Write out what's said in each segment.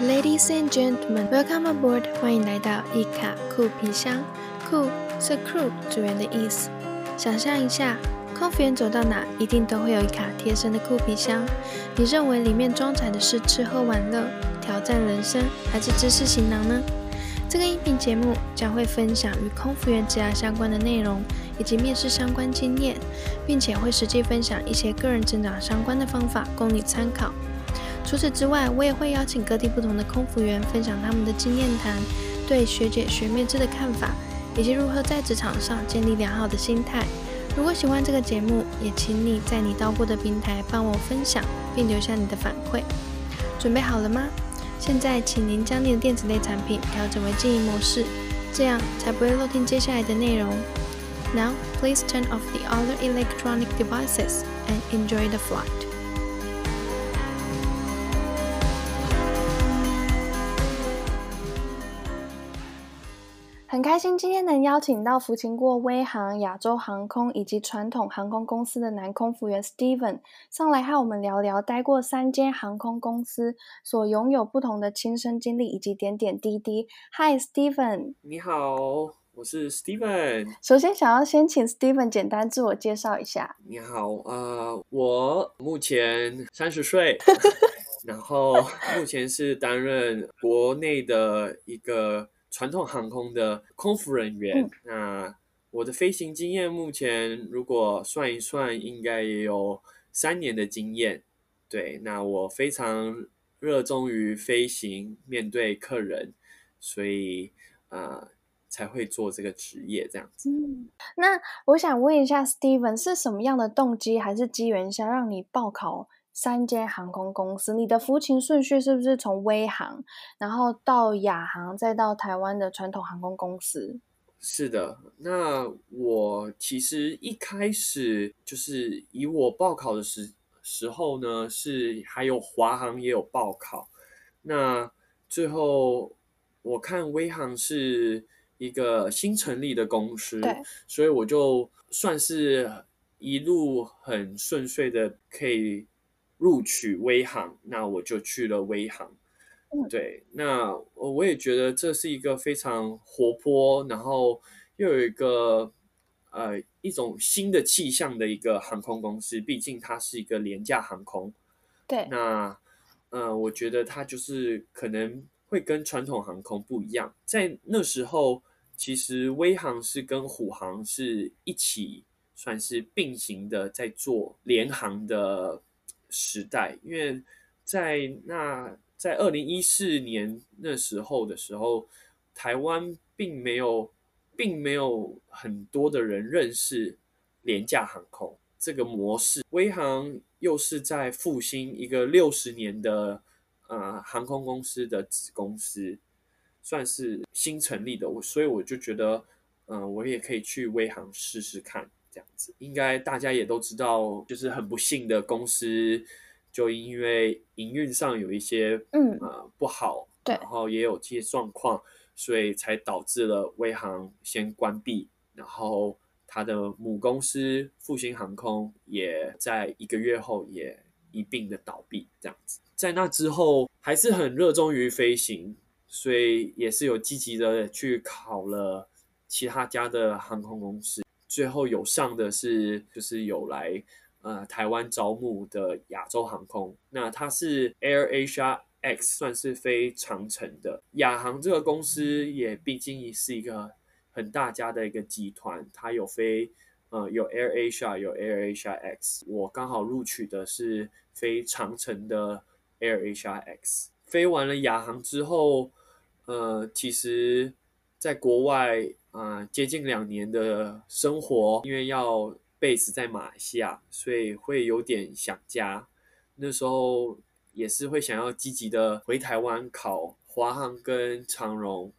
Ladies and gentlemen, welcome aboard！欢迎来到一卡酷皮箱。酷是 crew 组员的意思。想象一下，空服员走到哪，一定都会有一卡贴身的酷皮箱。你认为里面装载的是吃喝玩乐、挑战人生，还是知识行囊呢？这个音频节目将会分享与空服员职涯相关的内容，以及面试相关经验，并且会实际分享一些个人成长相关的方法，供你参考。除此之外，我也会邀请各地不同的空服员分享他们的经验谈，对学姐学妹制的看法，以及如何在职场上建立良好的心态。如果喜欢这个节目，也请你在你到过的平台帮我分享，并留下你的反馈。准备好了吗？现在，请您将你的电子类产品调整为静音模式，这样才不会漏听接下来的内容。Now, please turn off the other electronic devices and enjoy the flight. 开心今天能邀请到服勤过威航、亚洲航空以及传统航空公司的男空服员 Steven 上来和我们聊聊待过三间航空公司所拥有不同的亲身经历以及点点滴滴。Hi Steven，你好，我是 Steven。首先想要先请 Steven 简单自我介绍一下。你好，呃，我目前三十岁，然后目前是担任国内的一个。传统航空的空服人员，那我的飞行经验目前如果算一算，应该也有三年的经验。对，那我非常热衷于飞行，面对客人，所以啊才会做这个职业这样子。嗯，那我想问一下，Steven 是什么样的动机还是机缘下让你报考？三间航空公司，你的服勤顺序是不是从威航，然后到亚航，再到台湾的传统航空公司？是的，那我其实一开始就是以我报考的时时候呢，是还有华航也有报考，那最后我看威航是一个新成立的公司，对，所以我就算是一路很顺遂的可以。录取微航，那我就去了微航。对，那我也觉得这是一个非常活泼，然后又有一个呃一种新的气象的一个航空公司。毕竟它是一个廉价航空。对，那呃，我觉得它就是可能会跟传统航空不一样。在那时候，其实威航是跟虎航是一起算是并行的，在做联航的。时代，因为在那在二零一四年那时候的时候，台湾并没有并没有很多的人认识廉价航空这个模式。威航又是在复兴一个六十年的呃航空公司的子公司，算是新成立的，我所以我就觉得，嗯，我也可以去威航试试看。这样子，应该大家也都知道，就是很不幸的公司，就因为营运上有一些嗯呃不好，对，然后也有这些状况，所以才导致了威航先关闭，然后它的母公司复兴航空也在一个月后也一并的倒闭，这样子。在那之后，还是很热衷于飞行，所以也是有积极的去考了其他家的航空公司。最后有上的是，就是有来呃台湾招募的亚洲航空，那它是 Air Asia X，算是飞长程的。亚航这个公司也毕竟是一个很大家的一个集团，它有飞呃有 Air Asia 有 Air Asia X，我刚好录取的是飞长程的 Air Asia X。飞完了亚航之后，呃，其实在国外。啊，接近两年的生活，因为要 base 在马来西亚，所以会有点想家。那时候也是会想要积极的回台湾考华航跟长荣。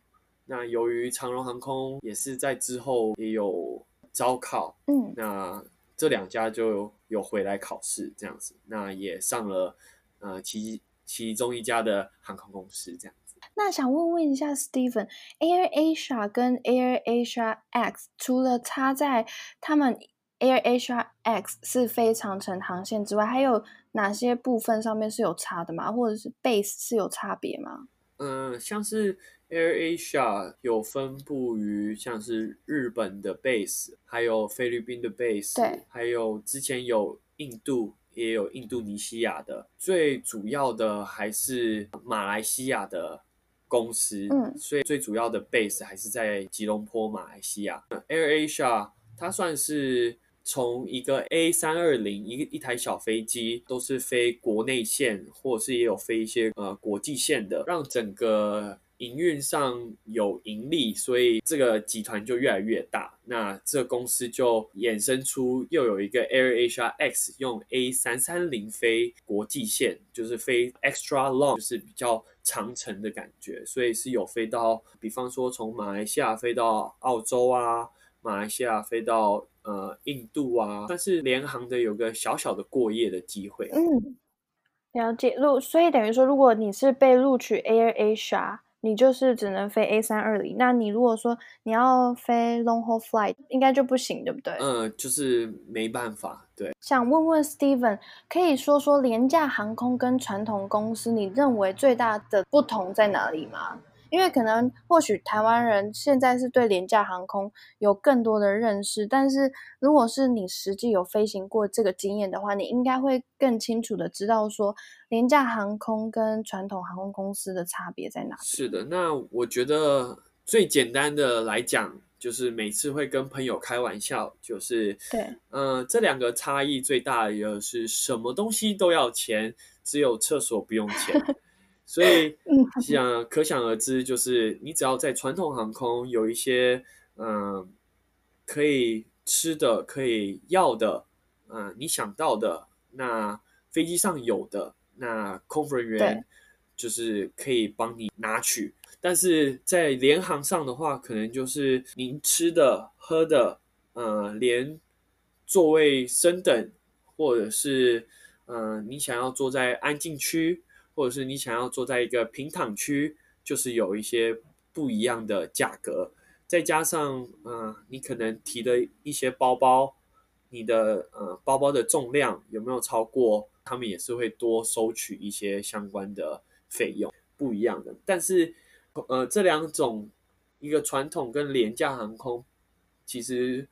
那由于长荣航空也是在之后也有招考，嗯，那这两家就有回来考试这样子。那也上了呃其其中一家的航空公司这样。那想问问一下，Steven，Air Asia 跟 Air Asia X 除了差在他们 Air Asia X 是非长程航线之外，还有哪些部分上面是有差的吗？或者是 base 是有差别吗？嗯，像是 Air Asia 有分布于像是日本的 base，还有菲律宾的 base，对，还有之前有印度，也有印度尼西亚的，最主要的还是马来西亚的公司，嗯，所以最主要的 base 还是在吉隆坡，马来西亚。Air Asia 它算是。从一个 A 三二零一一台小飞机，都是飞国内线，或者是也有飞一些呃国际线的，让整个营运上有盈利，所以这个集团就越来越大。那这公司就衍生出又有一个 Air Asia X，用 A 三三零飞国际线，就是飞 extra long，就是比较长程的感觉，所以是有飞到，比方说从马来西亚飞到澳洲啊，马来西亚飞到。呃，印度啊，但是联航的有个小小的过夜的机会。嗯，了解。录，所以等于说，如果你是被录取 Air Asia，你就是只能飞 A 三二零。那你如果说你要飞 long haul flight，应该就不行，对不对？嗯，就是没办法。对。想问问 Steven，可以说说廉价航空跟传统公司，你认为最大的不同在哪里吗？因为可能或许台湾人现在是对廉价航空有更多的认识，但是如果是你实际有飞行过这个经验的话，你应该会更清楚的知道说廉价航空跟传统航空公司的差别在哪。是的，那我觉得最简单的来讲，就是每次会跟朋友开玩笑，就是对，嗯，这两个差异最大的是什么东西都要钱，只有厕所不用钱。所以，想可想而知，就是你只要在传统航空有一些嗯可以吃的、可以要的，嗯，你想到的，那飞机上有的，那空服人员就是可以帮你拿取。但是在联航上的话，可能就是您吃的、喝的，呃，连座位升等，或者是嗯，你想要坐在安静区。或者是你想要坐在一个平躺区，就是有一些不一样的价格，再加上嗯，你可能提的一些包包，你的呃包包的重量有没有超过，他们也是会多收取一些相关的费用，不一样的。但是呃，这两种一个传统跟廉价航空，其实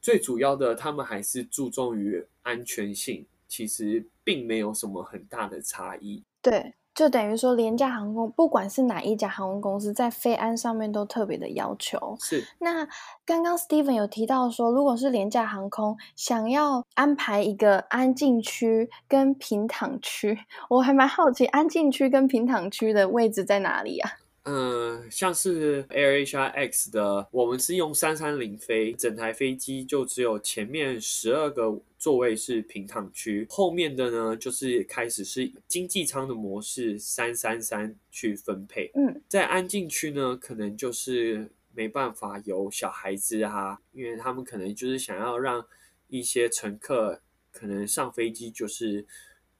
最主要的，他们还是注重于安全性，其实并没有什么很大的差异。对，就等于说廉价航空，不管是哪一家航空公司，在飞安上面都特别的要求。是。那刚刚 Steven 有提到说，如果是廉价航空想要安排一个安静区跟平躺区，我还蛮好奇，安静区跟平躺区的位置在哪里啊？嗯，像是 Air Asia X 的，我们是用三三零飞，整台飞机就只有前面十二个座位是平躺区，后面的呢就是开始是经济舱的模式三三三去分配。嗯，在安静区呢，可能就是没办法有小孩子啊，因为他们可能就是想要让一些乘客可能上飞机就是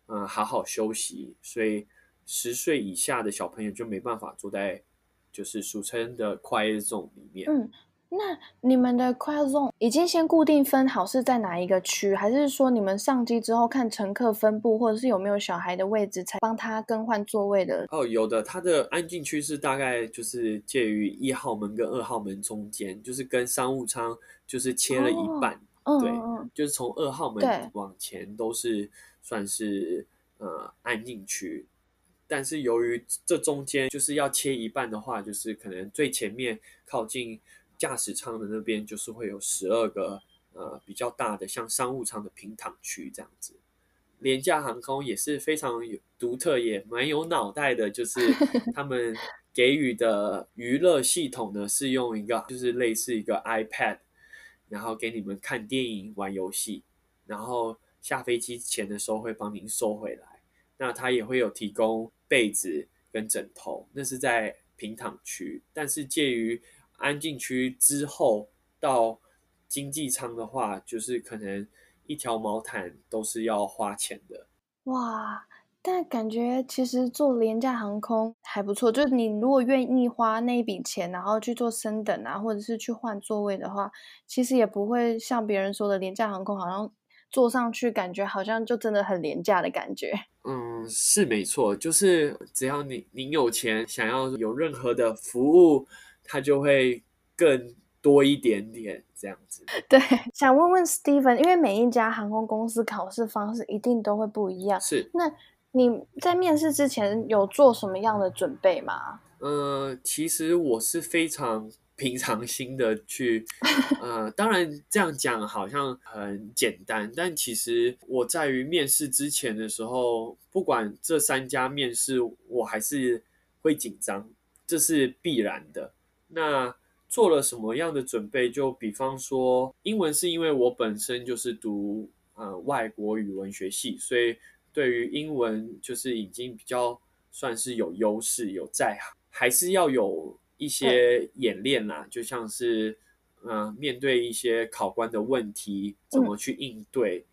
嗯好好休息，所以。十岁以下的小朋友就没办法坐在，就是俗称的 quiet zone 里面。嗯，那你们的 quiet zone 已经先固定分好是在哪一个区，还是说你们上机之后看乘客分布，或者是有没有小孩的位置才帮他更换座位的？哦，有的，它的安静区是大概就是介于一号门跟二号门中间，就是跟商务舱就是切了一半。嗯，对，就是从二号门往前都是算是呃安静区。但是由于这中间就是要切一半的话，就是可能最前面靠近驾驶舱的那边，就是会有十二个呃比较大的像商务舱的平躺区这样子。廉价航空也是非常有独特，也蛮有脑袋的，就是 他们给予的娱乐系统呢是用一个就是类似一个 iPad，然后给你们看电影、玩游戏，然后下飞机前的时候会帮您收回来。那它也会有提供被子跟枕头，那是在平躺区。但是介于安静区之后到经济舱的话，就是可能一条毛毯都是要花钱的。哇，但感觉其实坐廉价航空还不错，就是你如果愿意花那一笔钱，然后去做升等啊，或者是去换座位的话，其实也不会像别人说的廉价航空好像坐上去感觉好像就真的很廉价的感觉。嗯，是没错，就是只要你你有钱，想要有任何的服务，它就会更多一点点这样子。对，想问问 Steven，因为每一家航空公司考试方式一定都会不一样，是那。你在面试之前有做什么样的准备吗？呃，其实我是非常平常心的去，呃，当然这样讲好像很简单，但其实我在于面试之前的时候，不管这三家面试，我还是会紧张，这是必然的。那做了什么样的准备？就比方说，英文是因为我本身就是读呃外国语文学系，所以。对于英文，就是已经比较算是有优势，有在行，还是要有一些演练啦。就像是，嗯，面对一些考官的问题，怎么去应对，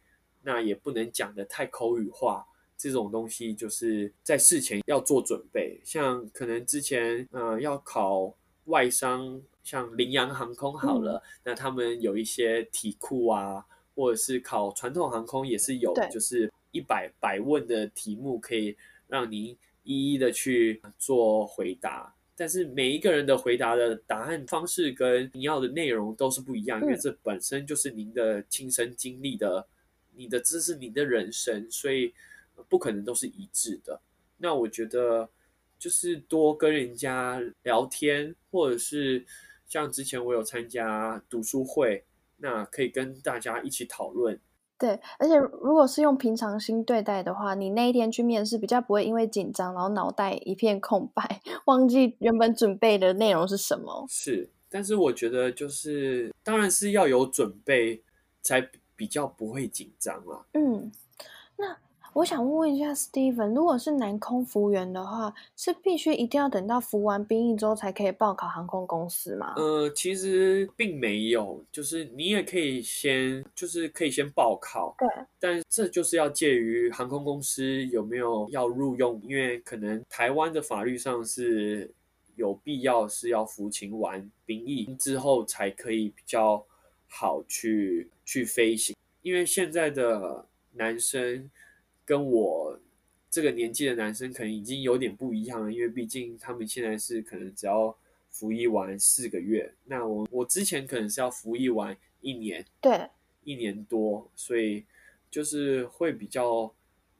那也不能讲的太口语化。这种东西就是在事前要做准备。像可能之前，嗯，要考外商，像羚羊航空好了，那他们有一些题库啊，或者是考传统航空也是有，就是。一百百问的题目可以让您一一的去做回答，但是每一个人的回答的答案方式跟你要的内容都是不一样，因为这本身就是您的亲身经历的，你的知识、你的人生，所以不可能都是一致的。那我觉得就是多跟人家聊天，或者是像之前我有参加读书会，那可以跟大家一起讨论。对，而且如果是用平常心对待的话，你那一天去面试比较不会因为紧张，然后脑袋一片空白，忘记原本准备的内容是什么。是，但是我觉得就是，当然是要有准备，才比较不会紧张啊。嗯，那。我想问问一下，Steven，如果是男空服务员的话，是必须一定要等到服完兵役之后才可以报考航空公司吗？呃，其实并没有，就是你也可以先，就是可以先报考。对。但这就是要介于航空公司有没有要录用，因为可能台湾的法律上是有必要是要服勤完兵役之后才可以比较好去去飞行，因为现在的男生。跟我这个年纪的男生可能已经有点不一样了，因为毕竟他们现在是可能只要服役完四个月，那我我之前可能是要服役完一年，对，一年多，所以就是会比较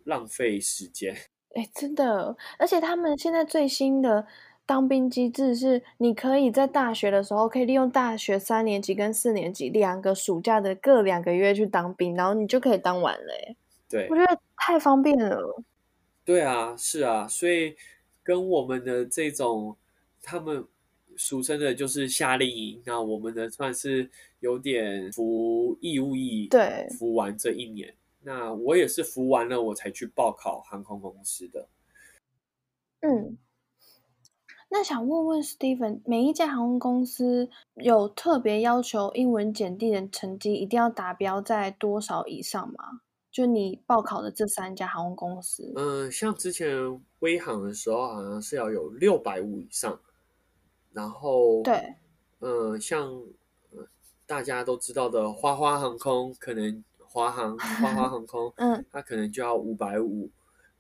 浪费时间。哎，真的，而且他们现在最新的当兵机制是，你可以在大学的时候可以利用大学三年级跟四年级两个暑假的各两个月去当兵，然后你就可以当完了。哎。对，我觉得太方便了。对啊，是啊，所以跟我们的这种，他们俗称的就是夏令营，那我们的算是有点服义务役，对，服完这一年。那我也是服完了，我才去报考航空公司的。嗯，那想问问 Steven，每一家航空公司有特别要求英文检定的成绩一定要达标在多少以上吗？就你报考的这三家航空公司，嗯，像之前微航的时候，好像是要有六百五以上，然后对，嗯，像大家都知道的花花航空，可能华航花花航空，嗯，它可能就要五百五，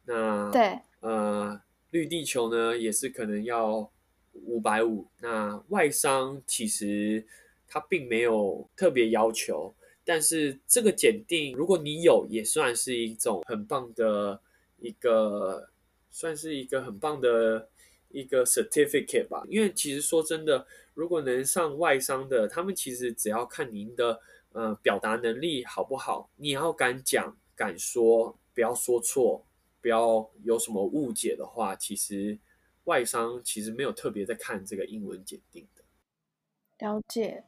那对，呃，绿地球呢也是可能要五百五，那外商其实它并没有特别要求。但是这个检定，如果你有，也算是一种很棒的一个，算是一个很棒的一个 certificate 吧。因为其实说真的，如果能上外商的，他们其实只要看您的呃表达能力好不好，你要敢讲敢说，不要说错，不要有什么误解的话，其实外商其实没有特别在看这个英文检定的。了解，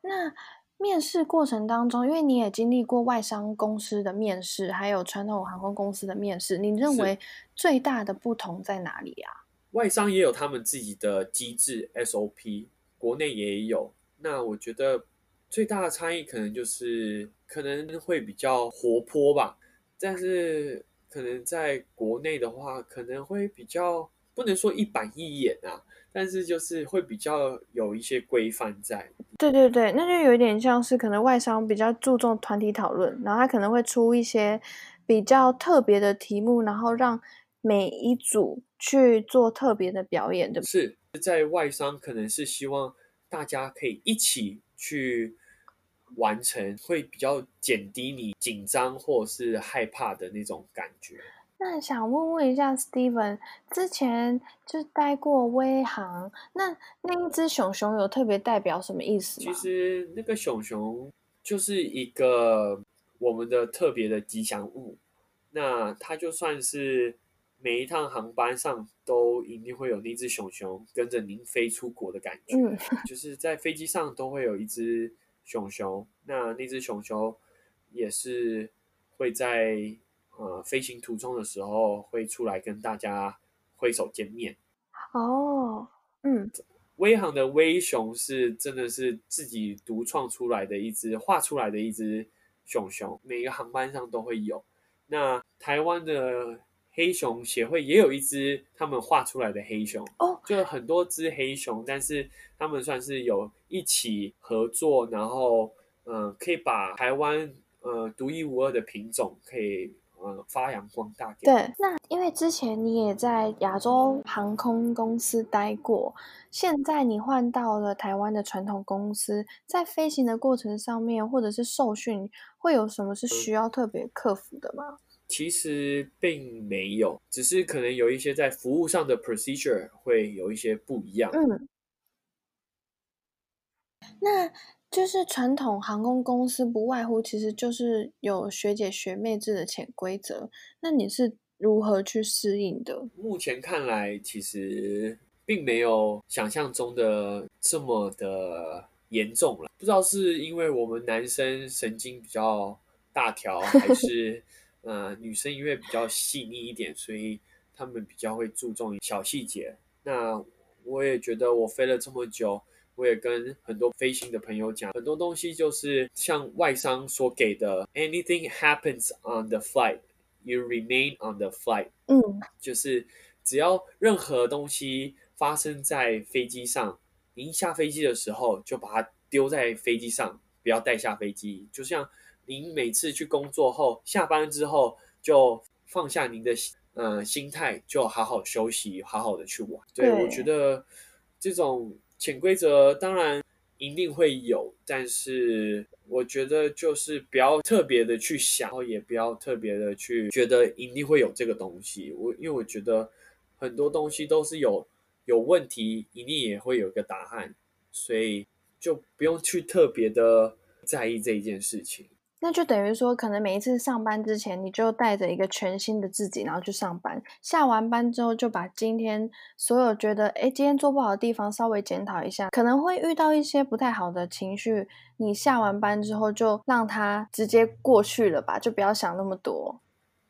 那。面试过程当中，因为你也经历过外商公司的面试，还有传统航空公司的面试，你认为最大的不同在哪里啊？外商也有他们自己的机制 SOP，国内也有。那我觉得最大的差异可能就是可能会比较活泼吧，但是可能在国内的话，可能会比较不能说一板一眼啊，但是就是会比较有一些规范在。对对对，那就有点像是可能外商比较注重团体讨论，然后他可能会出一些比较特别的题目，然后让每一组去做特别的表演的。是在外商可能是希望大家可以一起去完成，会比较减低你紧张或是害怕的那种感觉。那想问问一下，Steven，之前就待过威航，那那一只熊熊有特别代表什么意思吗？其实那个熊熊就是一个我们的特别的吉祥物，那它就算是每一趟航班上都一定会有那只熊熊跟着您飞出国的感觉，嗯，就是在飞机上都会有一只熊熊，那那只熊熊也是会在。呃，飞行途中的时候会出来跟大家挥手见面。哦，嗯，威航的威熊是真的是自己独创出来的一只画出来的一只熊熊，每个航班上都会有。那台湾的黑熊协会也有一只他们画出来的黑熊，哦，就很多只黑熊，但是他们算是有一起合作，然后嗯，可以把台湾呃独一无二的品种可以。呃，发扬光大。对，那因为之前你也在亚洲航空公司待过，现在你换到了台湾的传统公司，在飞行的过程上面，或者是受训，会有什么是需要特别克服的吗？其实并没有，只是可能有一些在服务上的 procedure 会有一些不一样。嗯，那。就是传统航空公司不外乎其实就是有学姐学妹制的潜规则，那你是如何去适应的？目前看来，其实并没有想象中的这么的严重了。不知道是因为我们男生神经比较大条，还是 呃女生因为比较细腻一点，所以他们比较会注重小细节。那我也觉得我飞了这么久。我也跟很多飞行的朋友讲，很多东西就是像外商所给的，anything happens on the flight, you remain on the flight。嗯，就是只要任何东西发生在飞机上，您下飞机的时候就把它丢在飞机上，不要带下飞机。就像您每次去工作后，下班之后就放下您的呃心态，就好好休息，好好的去玩。对我觉得这种。潜规则当然一定会有，但是我觉得就是不要特别的去想，也不要特别的去觉得一定会有这个东西。我因为我觉得很多东西都是有有问题，一定也会有一个答案，所以就不用去特别的在意这一件事情。那就等于说，可能每一次上班之前，你就带着一个全新的自己，然后去上班。下完班之后，就把今天所有觉得哎今天做不好的地方稍微检讨一下。可能会遇到一些不太好的情绪，你下完班之后就让它直接过去了吧，就不要想那么多。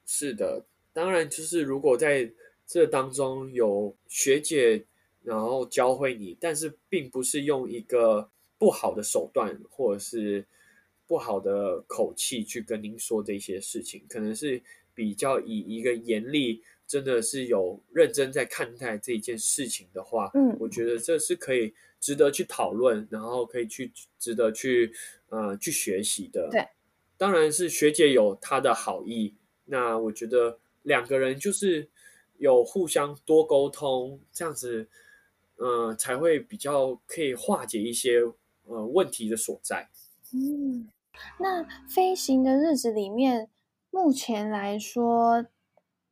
是的，当然就是如果在这当中有学姐然后教会你，但是并不是用一个不好的手段，或者是。不好的口气去跟您说这些事情，可能是比较以一个严厉，真的是有认真在看待这件事情的话，嗯，我觉得这是可以值得去讨论，然后可以去值得去呃去学习的。对，当然是学姐有她的好意，那我觉得两个人就是有互相多沟通，这样子，嗯，才会比较可以化解一些呃问题的所在。嗯。那飞行的日子里面，目前来说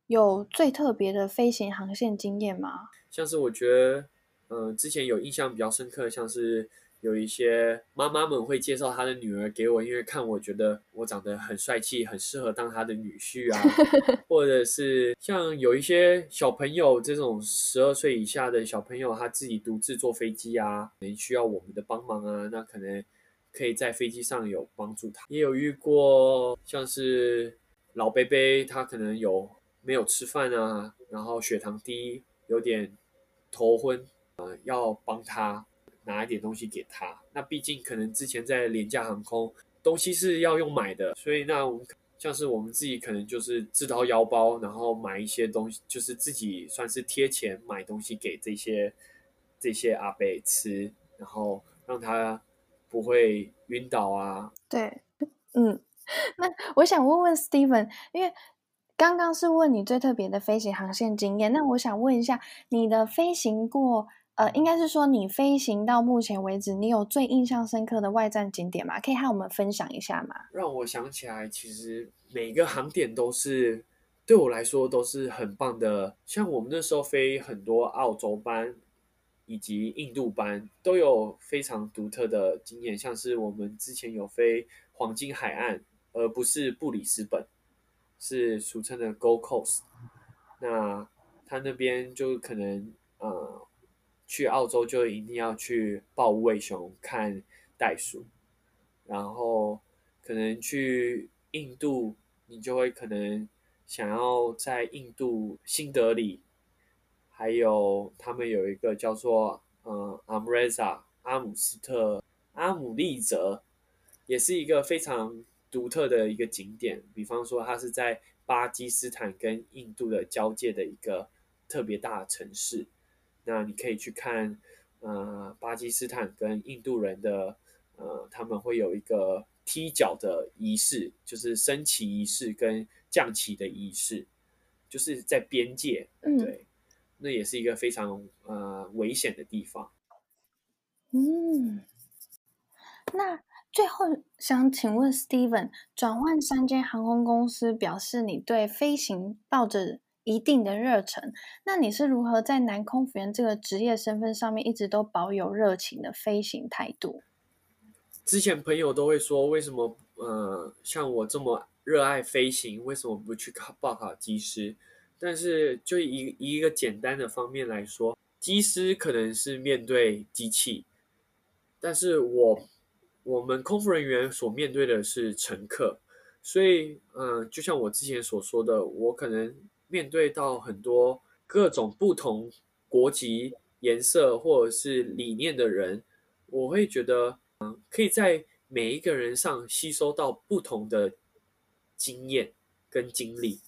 有最特别的飞行航线经验吗？像是我觉得，嗯，之前有印象比较深刻，像是有一些妈妈们会介绍她的女儿给我，因为看我觉得我长得很帅气，很适合当她的女婿啊，或者是像有一些小朋友这种十二岁以下的小朋友，他自己独自坐飞机啊，可能需要我们的帮忙啊，那可能。可以在飞机上有帮助他，也有遇过像是老贝贝，他可能有没有吃饭啊，然后血糖低，有点头昏，呃，要帮他拿一点东西给他。那毕竟可能之前在廉价航空，东西是要用买的，所以那我们像是我们自己可能就是自掏腰包，然后买一些东西，就是自己算是贴钱买东西给这些这些阿伯吃，然后让他不会晕倒啊。对，嗯，那我想问问 Steven，因为刚刚是问你最特别的飞行航线经验，那我想问一下，你的飞行过，呃，应该是说你飞行到目前为止，你有最印象深刻的外站景点吗？可以和我们分享一下吗？让我想起来，其实每个航点都是对我来说都是很棒的。像我们那时候飞很多澳洲班以及印度班，都有非常独特的经验。像是我们之前有飞黄金海岸，而不是布里斯本。是俗称的 Gold Coast，那他那边就可能呃，去澳洲就一定要去抱无尾熊看袋鼠，然后可能去印度，你就会可能想要在印度新德里，还有他们有一个叫做呃阿姆雷萨阿姆斯特阿姆利泽，也是一个非常。独特的一个景点，比方说它是在巴基斯坦跟印度的交界的一个特别大的城市，那你可以去看，呃，巴基斯坦跟印度人的，呃，他们会有一个踢脚的仪式，就是升旗仪式跟降旗的仪式，就是在边界，对，那也是一个非常呃危险的地方。嗯，那。最后想请问 Steven，转换三间航空公司，表示你对飞行抱着一定的热忱。那你是如何在男空服员这个职业身份上面一直都保有热情的飞行态度？之前朋友都会说，为什么呃像我这么热爱飞行，为什么不去考报考机师？但是就以一个简单的方面来说，机师可能是面对机器，但是我。我们空服人员所面对的是乘客，所以，嗯，就像我之前所说的，我可能面对到很多各种不同国籍、颜色或者是理念的人，我会觉得，嗯，可以在每一个人上吸收到不同的经验跟经历，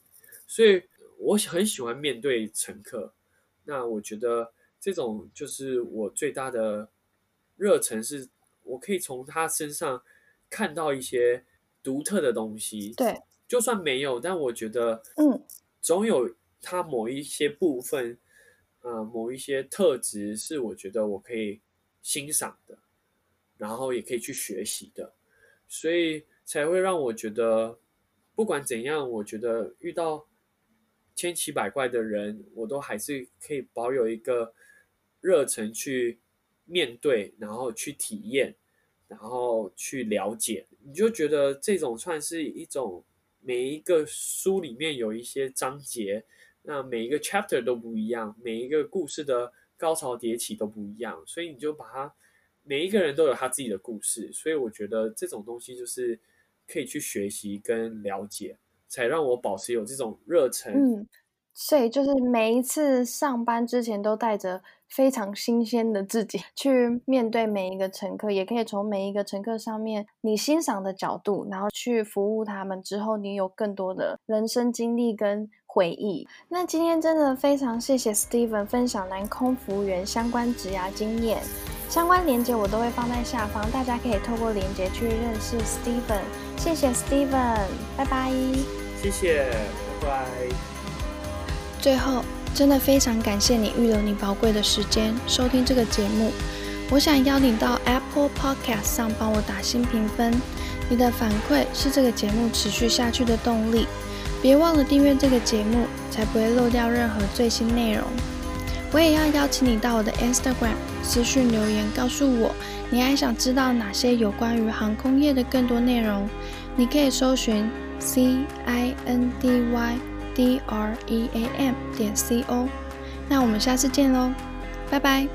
所以我很喜欢面对乘客。那我觉得这种就是我最大的热忱是。我可以从他身上看到一些独特的东西，对，就算没有，但我觉得，嗯，总有他某一些部分，呃，某一些特质是我觉得我可以欣赏的，然后也可以去学习的，所以才会让我觉得，不管怎样，我觉得遇到千奇百怪的人，我都还是可以保有一个热忱去。面对，然后去体验，然后去了解，你就觉得这种算是一种每一个书里面有一些章节，那每一个 chapter 都不一样，每一个故事的高潮迭起都不一样，所以你就把它每一个人都有他自己的故事，所以我觉得这种东西就是可以去学习跟了解，才让我保持有这种热忱。嗯，所以就是每一次上班之前都带着。非常新鲜的自己去面对每一个乘客，也可以从每一个乘客上面你欣赏的角度，然后去服务他们。之后你有更多的人生经历跟回忆。那今天真的非常谢谢 Steven 分享南空服务员相关职涯经验，相关链接我都会放在下方，大家可以透过链接去认识 Steven。谢谢 Steven，拜拜。谢谢，拜拜。最后。真的非常感谢你预留你宝贵的时间收听这个节目。我想邀你到 Apple Podcast 上帮我打新评分，你的反馈是这个节目持续下去的动力。别忘了订阅这个节目，才不会漏掉任何最新内容。我也要邀请你到我的 Instagram 私讯留言，告诉我你还想知道哪些有关于航空业的更多内容。你可以搜寻 C I N D Y。d r e a m 点 c o，那我们下次见喽，拜拜。